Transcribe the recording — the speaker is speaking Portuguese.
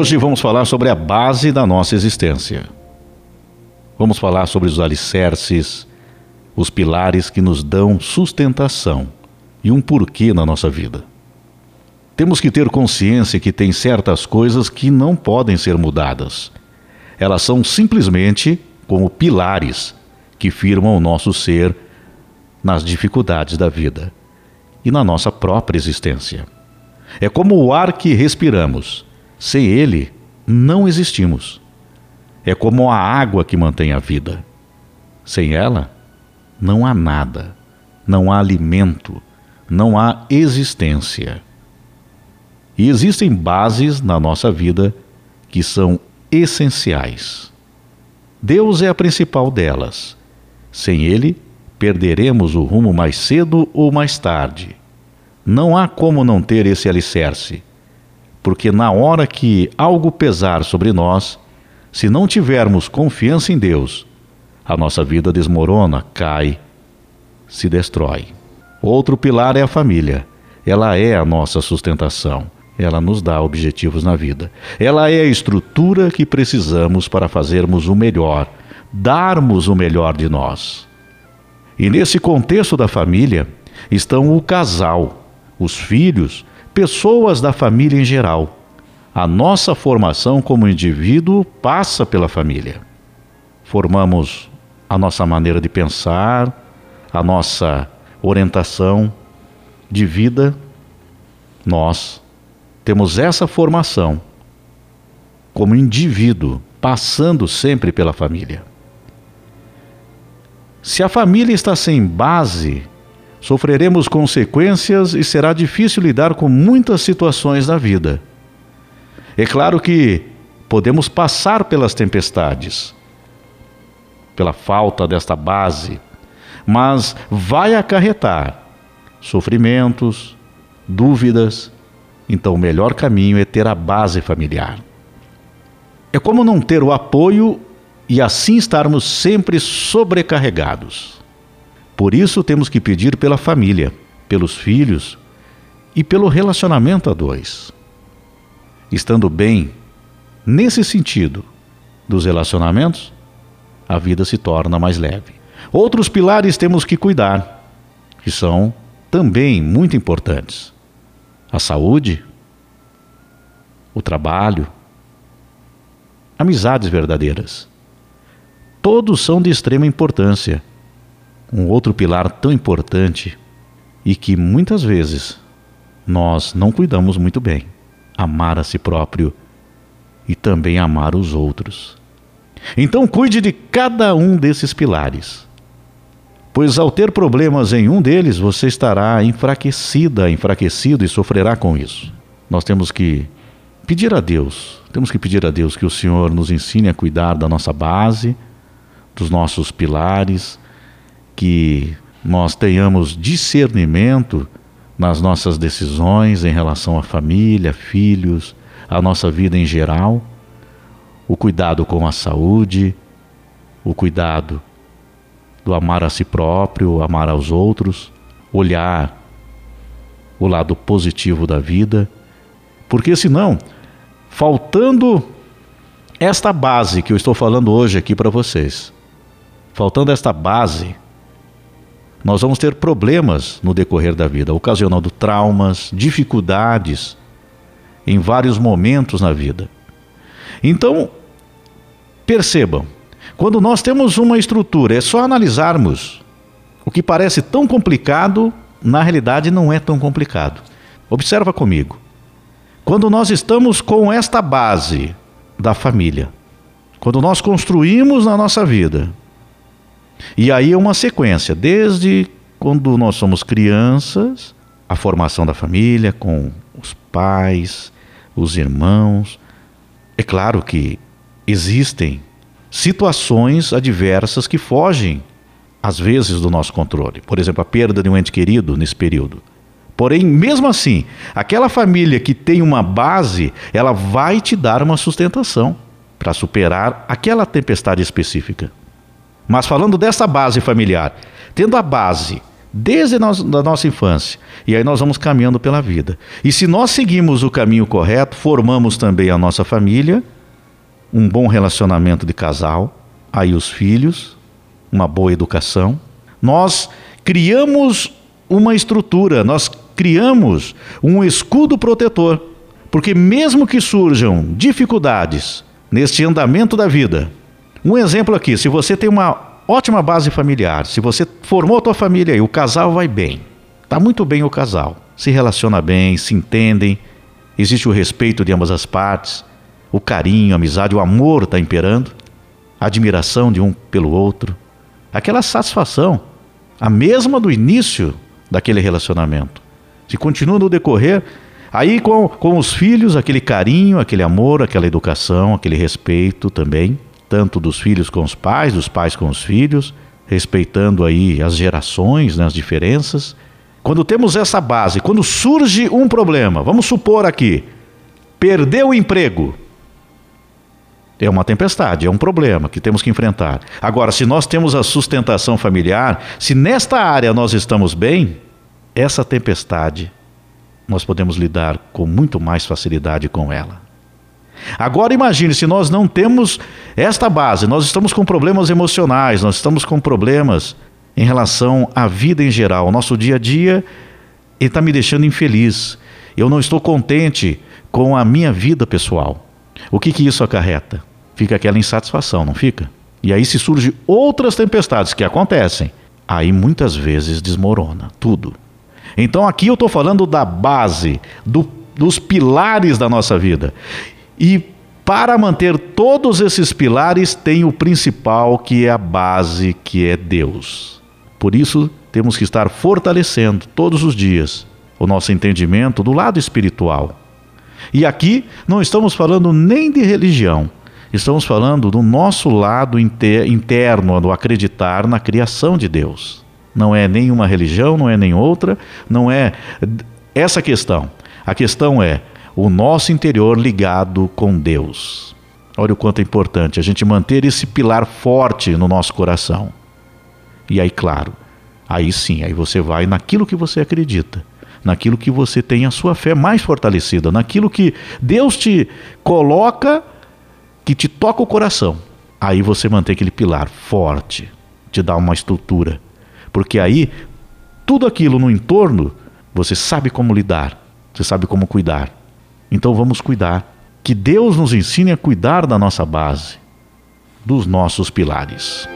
Hoje vamos falar sobre a base da nossa existência. Vamos falar sobre os alicerces, os pilares que nos dão sustentação e um porquê na nossa vida. Temos que ter consciência que tem certas coisas que não podem ser mudadas. Elas são simplesmente como pilares que firmam o nosso ser nas dificuldades da vida e na nossa própria existência. É como o ar que respiramos. Sem ele, não existimos. É como a água que mantém a vida. Sem ela, não há nada, não há alimento, não há existência. E existem bases na nossa vida que são essenciais. Deus é a principal delas. Sem Ele, perderemos o rumo mais cedo ou mais tarde. Não há como não ter esse alicerce, porque na hora que algo pesar sobre nós, se não tivermos confiança em Deus, a nossa vida desmorona, cai, se destrói. Outro pilar é a família. Ela é a nossa sustentação. Ela nos dá objetivos na vida. Ela é a estrutura que precisamos para fazermos o melhor, darmos o melhor de nós. E nesse contexto da família estão o casal, os filhos, pessoas da família em geral. A nossa formação como indivíduo passa pela família. Formamos a nossa maneira de pensar, a nossa orientação de vida. Nós temos essa formação como indivíduo, passando sempre pela família. Se a família está sem base, sofreremos consequências e será difícil lidar com muitas situações da vida. É claro que podemos passar pelas tempestades, pela falta desta base, mas vai acarretar sofrimentos, dúvidas. Então, o melhor caminho é ter a base familiar. É como não ter o apoio e assim estarmos sempre sobrecarregados. Por isso, temos que pedir pela família, pelos filhos e pelo relacionamento a dois estando bem nesse sentido dos relacionamentos, a vida se torna mais leve. Outros pilares temos que cuidar, que são também muito importantes: a saúde, o trabalho, amizades verdadeiras. Todos são de extrema importância. Um outro pilar tão importante e que muitas vezes nós não cuidamos muito bem amar a si próprio e também amar os outros. Então cuide de cada um desses pilares, pois ao ter problemas em um deles, você estará enfraquecida, enfraquecido e sofrerá com isso. Nós temos que pedir a Deus, temos que pedir a Deus que o Senhor nos ensine a cuidar da nossa base, dos nossos pilares, que nós tenhamos discernimento nas nossas decisões em relação à família, filhos, à nossa vida em geral, o cuidado com a saúde, o cuidado do amar a si próprio, amar aos outros, olhar o lado positivo da vida, porque senão, faltando esta base que eu estou falando hoje aqui para vocês, faltando esta base, nós vamos ter problemas no decorrer da vida, ocasionando traumas, dificuldades em vários momentos na vida. Então, percebam, quando nós temos uma estrutura, é só analisarmos o que parece tão complicado, na realidade não é tão complicado. Observa comigo. Quando nós estamos com esta base da família, quando nós construímos na nossa vida e aí é uma sequência, desde quando nós somos crianças, a formação da família com os pais, os irmãos. É claro que existem situações adversas que fogem, às vezes, do nosso controle. Por exemplo, a perda de um ente querido nesse período. Porém, mesmo assim, aquela família que tem uma base, ela vai te dar uma sustentação para superar aquela tempestade específica. Mas falando dessa base familiar, tendo a base desde a nossa infância. E aí nós vamos caminhando pela vida. E se nós seguimos o caminho correto, formamos também a nossa família, um bom relacionamento de casal, aí os filhos, uma boa educação. Nós criamos uma estrutura, nós criamos um escudo protetor. Porque mesmo que surjam dificuldades neste andamento da vida, um exemplo aqui, se você tem uma ótima base familiar. Se você formou a tua família e o casal vai bem, está muito bem o casal, se relaciona bem, se entendem, existe o respeito de ambas as partes, o carinho, a amizade, o amor está imperando, a admiração de um pelo outro, aquela satisfação, a mesma do início daquele relacionamento. Se continua no decorrer, aí com, com os filhos, aquele carinho, aquele amor, aquela educação, aquele respeito também tanto dos filhos com os pais, dos pais com os filhos, respeitando aí as gerações, né, as diferenças. Quando temos essa base, quando surge um problema, vamos supor aqui, perdeu o emprego. É uma tempestade, é um problema que temos que enfrentar. Agora, se nós temos a sustentação familiar, se nesta área nós estamos bem, essa tempestade nós podemos lidar com muito mais facilidade com ela. Agora imagine se nós não temos esta base, nós estamos com problemas emocionais, nós estamos com problemas em relação à vida em geral. O nosso dia a dia está me deixando infeliz. Eu não estou contente com a minha vida pessoal. O que, que isso acarreta? Fica aquela insatisfação, não fica? E aí se surgem outras tempestades que acontecem. Aí muitas vezes desmorona tudo. Então aqui eu estou falando da base, do, dos pilares da nossa vida. E para manter todos esses pilares, tem o principal, que é a base, que é Deus. Por isso, temos que estar fortalecendo todos os dias o nosso entendimento do lado espiritual. E aqui não estamos falando nem de religião, estamos falando do nosso lado interno, do acreditar na criação de Deus. Não é nenhuma religião, não é nem outra, não é essa questão. A questão é o nosso interior ligado com Deus. Olha o quanto é importante a gente manter esse pilar forte no nosso coração. E aí, claro, aí sim, aí você vai naquilo que você acredita, naquilo que você tem a sua fé mais fortalecida, naquilo que Deus te coloca, que te toca o coração. Aí você mantém aquele pilar forte, te dá uma estrutura. Porque aí, tudo aquilo no entorno, você sabe como lidar, você sabe como cuidar. Então vamos cuidar. Que Deus nos ensine a cuidar da nossa base, dos nossos pilares.